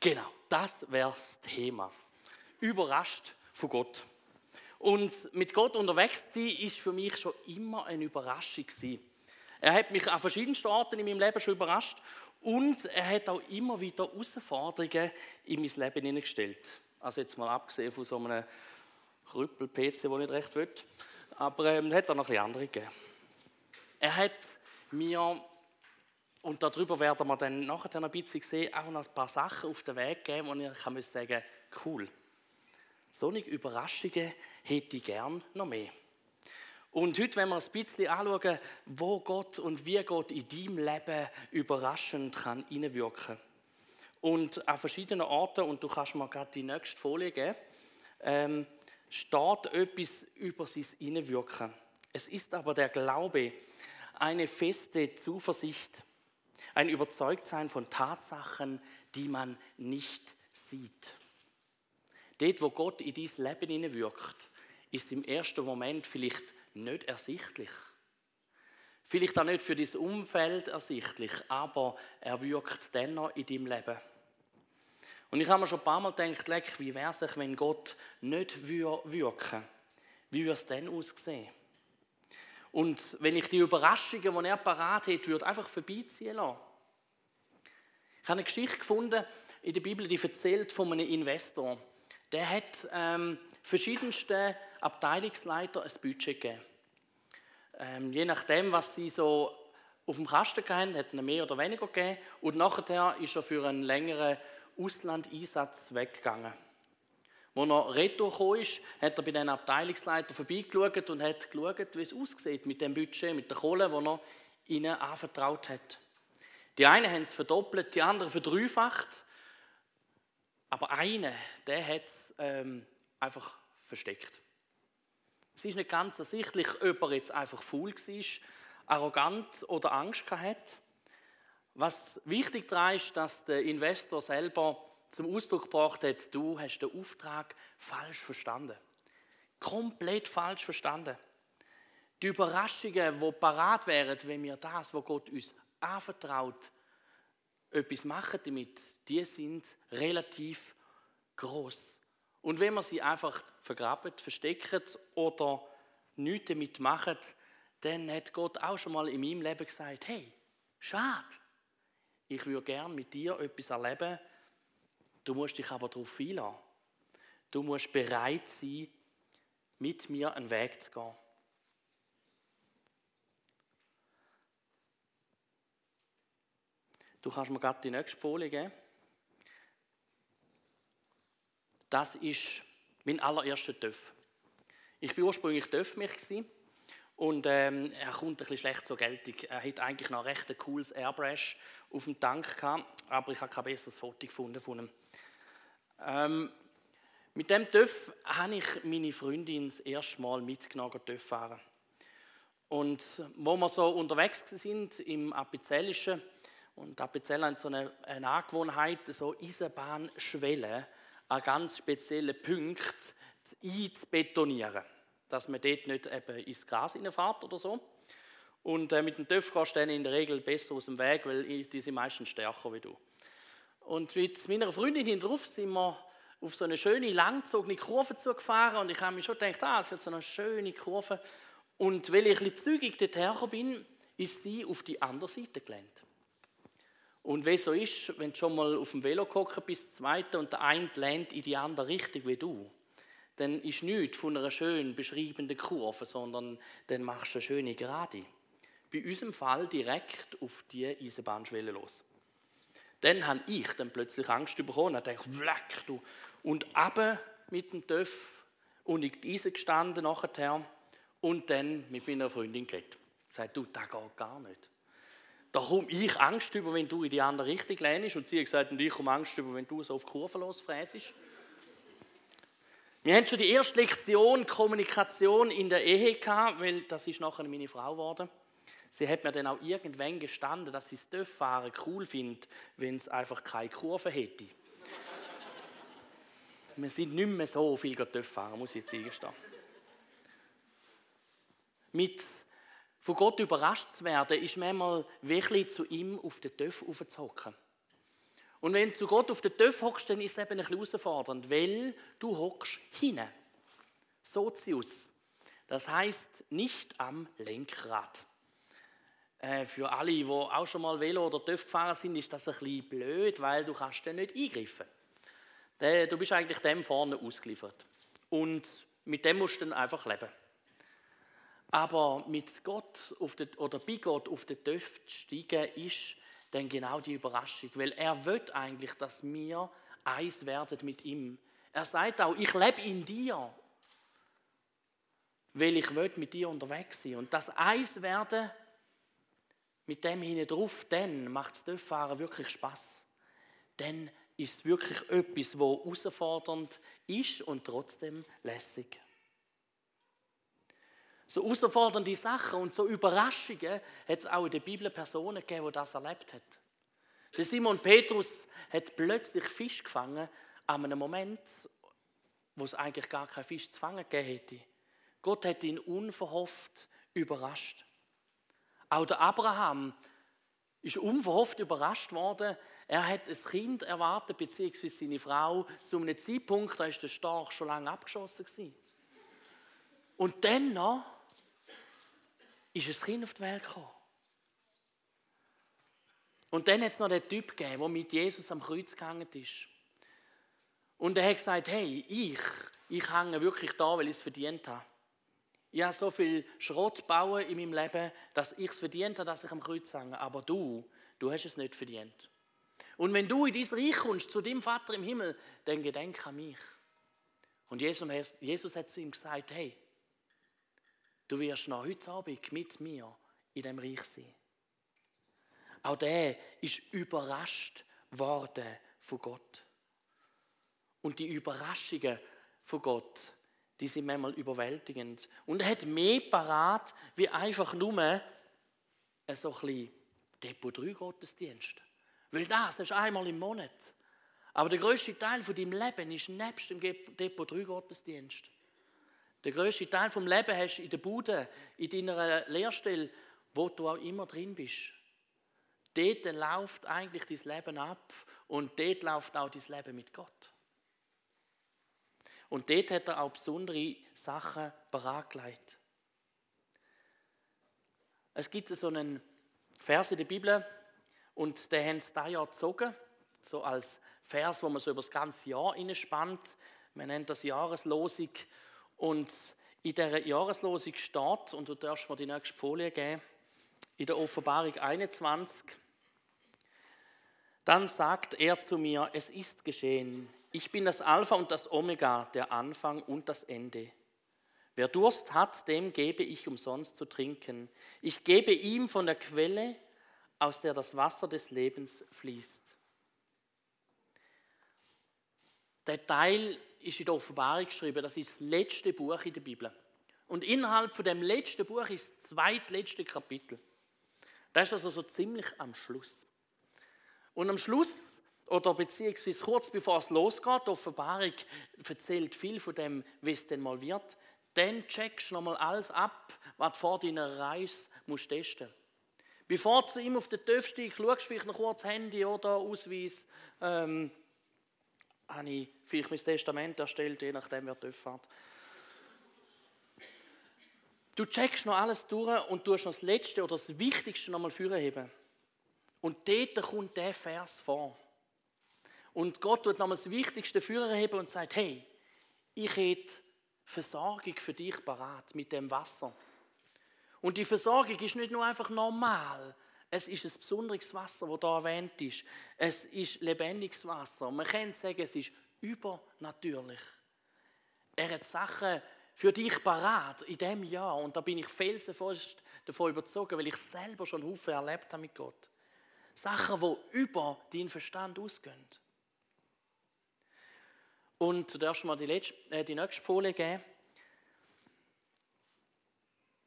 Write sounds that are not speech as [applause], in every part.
Genau, das wäre das Thema. Überrascht von Gott. Und mit Gott unterwegs zu sein, ist für mich schon immer eine Überraschung gewesen. Er hat mich an verschiedenen Orten in meinem Leben schon überrascht und er hat auch immer wieder Herausforderungen in mein Leben hineingestellt. Also jetzt mal abgesehen von so einem Krüppel-PC, den ich nicht recht will. Aber ähm, hat auch noch ein andere gegeben. Er hat mir, und darüber werden wir dann nachher ein bisschen sehen, auch noch ein paar Sachen auf den Weg gegeben, wo ich kann sagen cool. Solche Überraschungen hätte ich gern noch mehr. Und heute, wenn wir ein bisschen anschauen, wo Gott und wie Gott in deinem Leben überraschend kann hineinwirken kann. Und an verschiedenen Orten, und du kannst mir gerade die nächste Folie geben, ähm, steht etwas über sein Hineinwirken. Es ist aber der Glaube, eine feste Zuversicht, ein Überzeugtsein von Tatsachen, die man nicht sieht. Dort, wo Gott in dein Leben hineinwirkt, ist im ersten Moment vielleicht nicht ersichtlich. Vielleicht auch nicht für dein Umfeld ersichtlich, aber er wirkt dennoch in deinem Leben. Und ich habe mir schon ein paar Mal gedacht, leck, wie wäre es, wenn Gott nicht wirken würde? Wie würde es dann aussehen? Und wenn ich die Überraschungen, die er parat hat, würde einfach vorbeiziehen lassen. Ich habe eine Geschichte gefunden in der Bibel, die erzählt von einem Investor. Der hat ähm, verschiedenste Abteilungsleiter ein Budget gegeben. Ähm, je nachdem, was sie so auf dem Kasten hatten, hat er mehr oder weniger gegeben. Und nachher ist er für einen längeren Auslandeinsatz weggegangen. Als er retour ist, hat er bei den Abteilungsleiter vorbeigeschaut und hat geschaut, wie es aussieht mit dem Budget, mit der Kohle, die er ihnen anvertraut hat. Die einen haben es verdoppelt, die anderen verdreifacht. Aber einer, der hat es ähm, einfach versteckt. Es ist nicht ganz ersichtlich, ob er jetzt einfach faul war, arrogant oder Angst hatte. Was wichtig daran ist, dass der Investor selber zum Ausdruck gebracht hat, du hast den Auftrag falsch verstanden. Komplett falsch verstanden. Die Überraschungen, die parat wären, wenn wir das, was Gott uns anvertraut, etwas machen damit, die sind relativ groß. Und wenn man sie einfach vergraben, verstecken oder nichts damit machen, dann hat Gott auch schon mal in meinem Leben gesagt, hey, schade, ich würde gerne mit dir etwas erleben, du musst dich aber darauf einlassen. Du musst bereit sein, mit mir einen Weg zu gehen. Du kannst mir gerade die nächste Folie geben. Das ist mein allererster TÜV. Ich war ursprünglich TÜV-Mich und ähm, er kommt ein bisschen schlecht zur Geltung. Er hat eigentlich noch recht ein cooles Airbrush auf dem Tank gehabt, aber ich habe kein besseres Foto gefunden von ihm. Ähm, mit dem TÜV habe ich meine Freundin das erste Mal mitgenommen, TÜV fahren. Und wo wir so unterwegs sind im Apizellischen, und Apizell hat so eine, eine Angewohnheit, so Eisenbahnschwellen an ganz speziellen Punkten einzubetonieren, dass man dort nicht eben ins Gras reinfährt oder so. Und äh, mit dem TÜV gehst du in der Regel besser aus dem Weg, weil die sind meistens stärker wie du. Und mit meiner Freundin drauf sind wir auf so eine schöne, langgezogene Kurve zugefahren und ich habe mir schon gedacht, ah, es wird so eine schöne Kurve. Und weil ich ein bisschen zügig dorthin bin, ist sie auf die andere Seite gelandet. Und wie so ist, wenn du schon mal auf dem Velo gucken bist, zweite und der eine lernt in die andere Richtung wie du, dann ist nichts von einer schön beschreibenden Kurve, sondern dann machst du eine schöne Gerade. Bei unserem Fall direkt auf die Eisenbahnschwelle los. Dann habe ich dann plötzlich Angst bekommen und dachte, Wleck, du. Und ab mit dem TÜV und in die Eisen gestanden nachher und dann mit meiner Freundin geredet. Sagt, du, das geht gar nicht. Da komme ich Angst über, wenn du in die andere Richtung lehnst. Und sie hat gesagt, und ich komme Angst über, wenn du so auf die Kurve losfräsest. Wir haben schon die erste Lektion Kommunikation in der Ehe gehabt, weil das ist nachher meine Frau geworden. Sie hat mir dann auch irgendwann gestanden, dass sie das Töfffahren cool findet, wenn es einfach keine Kurve hätte. Wir sind nicht mehr so viel Töfffahren, muss ich jetzt eingestehen. Mit von Gott überrascht zu werden, ist manchmal wirklich zu ihm auf den Töpf aufzuhocken. Und wenn du zu Gott auf den Töpf hockst, dann ist es eben ein bisschen herausfordernd, weil du hockst hinten. Sozius. Das heißt nicht am Lenkrad. Äh, für alle, die auch schon mal Velo oder TÜV gefahren sind, ist das ein bisschen blöd, weil du kannst dann nicht eingreifen. Du bist eigentlich dem vorne ausgeliefert. Und mit dem musst du dann einfach leben. Aber mit Gott den, oder bei Gott auf den TÜV zu steigen, ist dann genau die Überraschung. Weil er will eigentlich, dass wir eins werden mit ihm. Er sagt auch, ich lebe in dir, weil ich will mit dir unterwegs sein. Und das Eis werden mit dem hinten drauf, dann macht das Töpffahren wirklich Spaß. Dann ist es wirklich etwas, wo herausfordernd ist und trotzdem lässig. So herausfordernde Sachen und so Überraschungen hat es auch in der Bibel Personen gegeben, die das erlebt haben. Der Simon Petrus hat plötzlich Fisch gefangen an einem Moment, wo es eigentlich gar keinen Fisch zu fangen gegeben hätte. Gott hat ihn unverhofft überrascht. Auch der Abraham ist unverhofft überrascht worden. Er hat ein Kind erwartet, beziehungsweise seine Frau, zu einem Zeitpunkt, da ist der Storch schon lange abgeschossen gewesen. Und dann noch ist ein Kind auf die Welt gekommen. Und dann hat es noch den Typ gegeben, der mit Jesus am Kreuz gehangen ist. Und er hat gesagt, hey, ich, ich hänge wirklich da, weil ich es verdient habe. Ich habe so viel Schrott bauen in meinem Leben, dass ich es verdient habe, dass ich am Kreuz hänge. Aber du, du hast es nicht verdient. Und wenn du in dein Reich kommst, zu deinem Vater im Himmel, dann gedenk an mich. Und Jesus, hat zu ihm gesagt, hey, du wirst noch heute Abend mit mir in dem Reich sein. Auch der ist überrascht worden von Gott. Und die Überraschungen von Gott, die sind manchmal überwältigend. Und er hat mehr parat, wie einfach nur so ein Depot 3 Gottesdienst. Weil das ist einmal im Monat. Aber der größte Teil von deinem Leben ist nebst dem Depot 3 Gottesdienst. Der größte Teil vom Leben hast du in der Bude, in deiner Lehrstelle, wo du auch immer drin bist. Dort läuft eigentlich dein Leben ab und dort läuft auch dein Leben mit Gott. Und dort hat er auch besondere Sachen bereitgelegt. Es gibt so einen Vers in der Bibel und den haben sie dieses Jahr gezogen, so als Vers, wo man so über das ganze Jahr spannt. Man nennt das Jahreslosung. Und in dieser Jahreslosung steht, und du darfst mir die nächste Folie geben, in der Offenbarung 21, dann sagt er zu mir, es ist geschehen, ich bin das Alpha und das Omega, der Anfang und das Ende. Wer Durst hat, dem gebe ich umsonst zu trinken. Ich gebe ihm von der Quelle, aus der das Wasser des Lebens fließt. Der Teil ist in der Offenbarung geschrieben, das ist das letzte Buch in der Bibel. Und innerhalb von dem letzten Buch ist das zweitletzte Kapitel. Das ist also so ziemlich am Schluss. Und am Schluss oder beziehungsweise kurz bevor es losgeht, die Offenbarung erzählt viel von dem, wie es denn mal wird, dann checkst du nochmal alles ab, was du vor deiner Reise musst testen Bevor du ihm auf den TÜV steigst, schaust vielleicht noch kurz Handy oder Ausweis. Ähm, habe ich vielleicht mein Testament erstellt, je nachdem, wer TÜV fährt. Du checkst noch alles durch und tust noch das Letzte oder das Wichtigste nochmal vorheben. Und dort kommt der Vers vor. Und Gott wird nochmals das Wichtigste Führer heben und sagt, hey, ich hätte Versorgung für dich parat mit dem Wasser. Und die Versorgung ist nicht nur einfach normal, es ist ein besonderes Wasser, das hier erwähnt ist. Es ist lebendiges Wasser. Man kann sagen, es ist übernatürlich. Er hat Sachen für dich parat in diesem Jahr. Und da bin ich felsenfest davon überzogen, weil ich selber schon Haufen erlebt habe mit Gott. Sachen, die über deinen Verstand ausgehen. Und du darfst mal die, letzte, äh, die nächste Folie geben.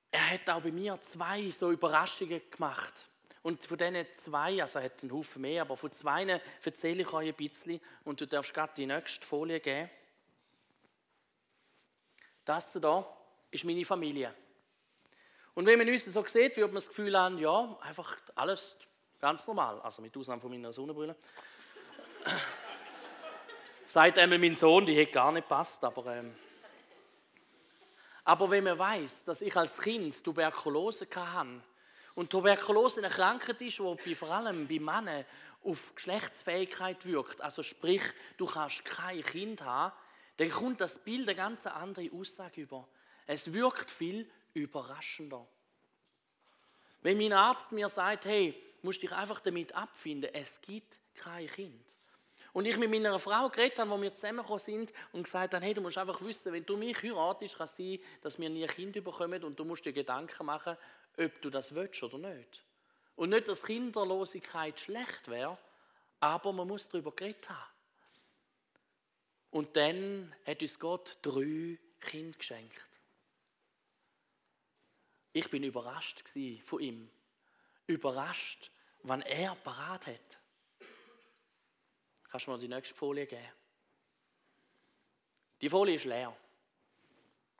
Er hat auch bei mir zwei so Überraschungen gemacht. Und von diesen zwei, also er hat einen Haufen mehr, aber von zwei erzähle ich euch ein bisschen. Und du darfst gerade die nächste Folie geben. Das hier ist meine Familie. Und wenn man uns so sieht, wird man das Gefühl haben, ja, einfach alles ganz normal. Also mit Ausnahme von meiner Sonnenbrille. Sagt einmal mein Sohn, die hätte gar nicht passt, aber ähm, aber wenn man weiß, dass ich als Kind Tuberkulose hatte und Tuberkulose eine Krankheit ist, die vor allem bei Männern auf Geschlechtsfähigkeit wirkt, also sprich, du kannst kein Kind haben, dann kommt das Bild eine ganz andere Aussage über. Es wirkt viel überraschender. Wenn mein Arzt mir sagt, hey, musst dich einfach damit abfinden, es gibt kein Kind. Und ich mit meiner Frau geredet habe, wo wir zusammengekommen sind und gesagt haben, hey, du musst einfach wissen, wenn du mich heiratest, kann es sein, dass wir nie ein Kind bekommen und du musst dir Gedanken machen, ob du das willst oder nicht. Und nicht, dass Kinderlosigkeit schlecht wäre, aber man muss darüber geredet haben. Und dann hat uns Gott drei Kinder geschenkt. Ich bin überrascht von ihm. Überrascht, wann er parat hat. Kannst du mir die nächste Folie geben? Die Folie ist leer.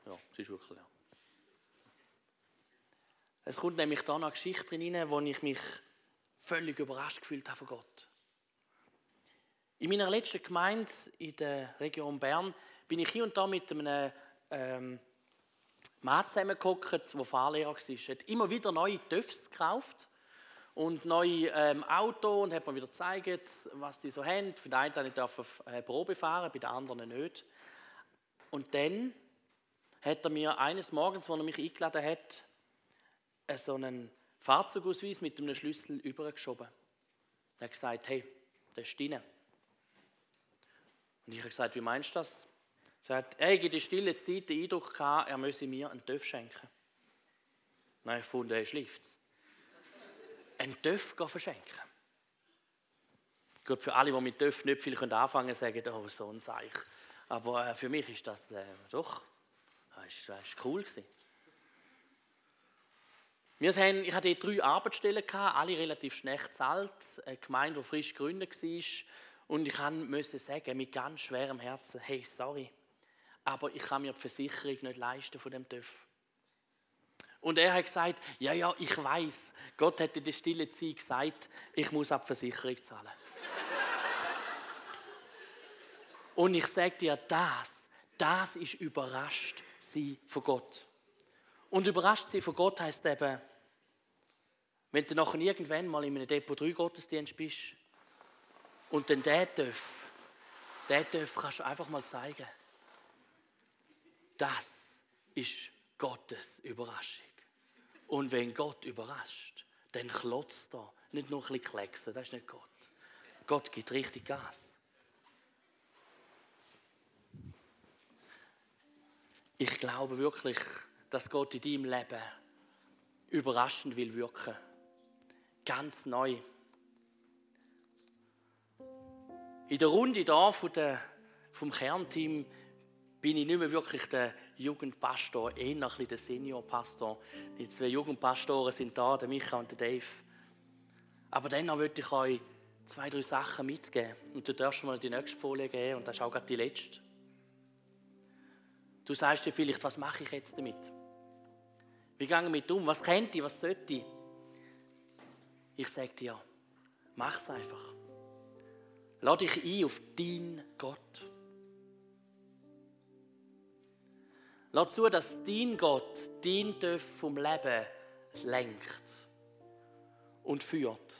Ja, sie ist wirklich leer. Es kommt nämlich da eine Geschichte rein, wo ich mich völlig überrascht gefühlt habe von Gott. In meiner letzten Gemeinde in der Region Bern bin ich hier und da mit einem ähm, Mann zusammengekommen, der Fahrlehrer war. Er hat immer wieder neue TÜVs gekauft und neue ähm, Auto und hat mir wieder gezeigt, was die so haben. Für den einen durfte ich äh, Probe fahren, bei den anderen nicht. Und dann hat er mir eines Morgens, als er mich eingeladen hat, äh, so einen Fahrzeugausweis mit einem Schlüssel übergeschoben. Er hat gesagt, hey, das ist deine. Und ich habe gesagt, wie meinst du das? Er hat in der stillen Zeit den Eindruck gehabt, er müsse mir einen Töff schenken. Habe ich gefunden, er schläft einen Töff verschenken. Gut, für alle, die mit Töff nicht viel anfangen können, sagen, oh, so ein Seich. Aber äh, für mich ist das äh, doch, das war cool. Gewesen. Wir haben, ich hatte drei Arbeitsstellen, alle relativ schlecht bezahlt, eine Gemeinde, die frisch gegründet war. Und ich musste sagen, mit ganz schwerem Herzen, hey, sorry, aber ich kann mir die Versicherung nicht leisten von dem TÜV. Und er hat gesagt, ja, ja, ich weiß, Gott hat in der stillen Zeit gesagt, ich muss ab Versicherung zahlen. [laughs] Und ich sage dir, das, das ist überrascht sie von Gott. Und überrascht sie von Gott heißt eben, wenn du nachher irgendwann mal in einem Depot 3 Gottesdienst bist und dann der darf, der darf, kannst du einfach mal zeigen. Das ist Gottes Überraschung. Und wenn Gott überrascht, dann klotzt er. Nicht nur ein bisschen klecksen, das ist nicht Gott. Gott gibt richtig Gas. Ich glaube wirklich, dass Gott in deinem Leben überraschend will wirken. Ganz neu. In der Runde da vom Kernteam bin ich nicht mehr wirklich der Jugendpastor, eher ein bisschen der Seniorpastor. Die zwei Jugendpastoren sind da, der Micha und der Dave. Aber dann würde ich euch zwei, drei Sachen mitgeben. Und du darfst mal die nächste Folie geben und das ist auch gerade die letzte. Du sagst dir vielleicht, was mache ich jetzt damit? Wie gehe ich damit um? Was könnte ich? Was sollte ich? Ich sage dir, mach es einfach. Lade dich ein auf deinen Gott. Lass zu, dass dein Gott dein Töpf vom Leben lenkt und führt.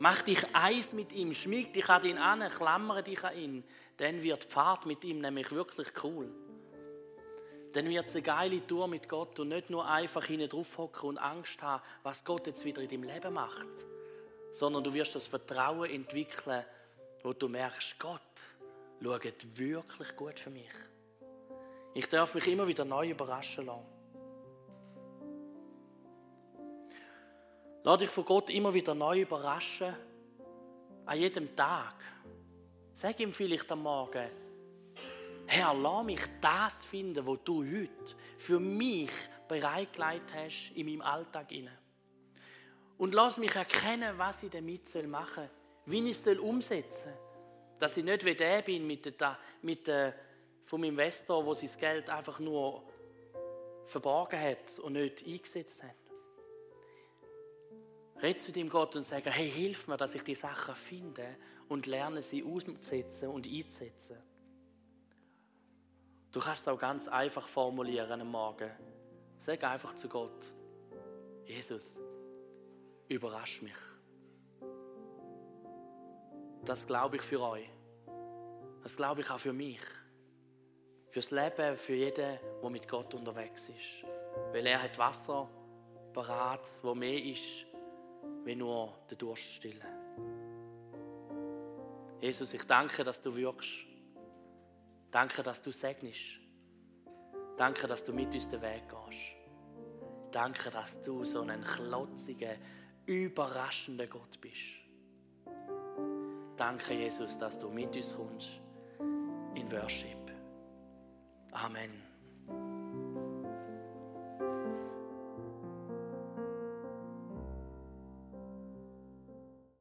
Mach dich eins mit ihm, schmieg dich an ihn an, klammere dich an ihn. Dann wird die Fahrt mit ihm nämlich wirklich cool. Dann wird es eine geile Tour mit Gott und nicht nur einfach hinten drauf hocken und Angst haben, was Gott jetzt wieder in deinem Leben macht. Sondern du wirst das Vertrauen entwickeln, wo du merkst, Gott schaut wirklich gut für mich. Ich darf mich immer wieder neu überraschen lassen. Lass dich von Gott immer wieder neu überraschen. An jedem Tag. Sag ihm vielleicht am Morgen, Herr, lass mich das finden, was du heute für mich bereitgelegt hast in meinem Alltag. Und lass mich erkennen, was ich damit machen soll, wie ich es umsetzen soll. Dass ich nicht wie der bin mit der, mit der vom Investor, wo sein Geld einfach nur verborgen hat und nicht eingesetzt hat. Red zu dem Gott und sage, hey, hilf mir, dass ich die Sachen finde und lerne sie auszusetzen und einzusetzen. Du kannst es auch ganz einfach formulieren am Morgen. Sag einfach zu Gott, Jesus, überrasch mich. Das glaube ich für euch. Das glaube ich auch für mich. Fürs Leben, für jeden, der mit Gott unterwegs ist. Weil er hat Wasser parat, wo mehr ist, wie nur der Durst stillen. Jesus, ich danke, dass du wirkst. Danke, dass du segnest. Danke, dass du mit uns den Weg gehst. Danke, dass du so ein klotziger, überraschender Gott bist. Danke, Jesus, dass du mit uns kommst in Worship. Amen.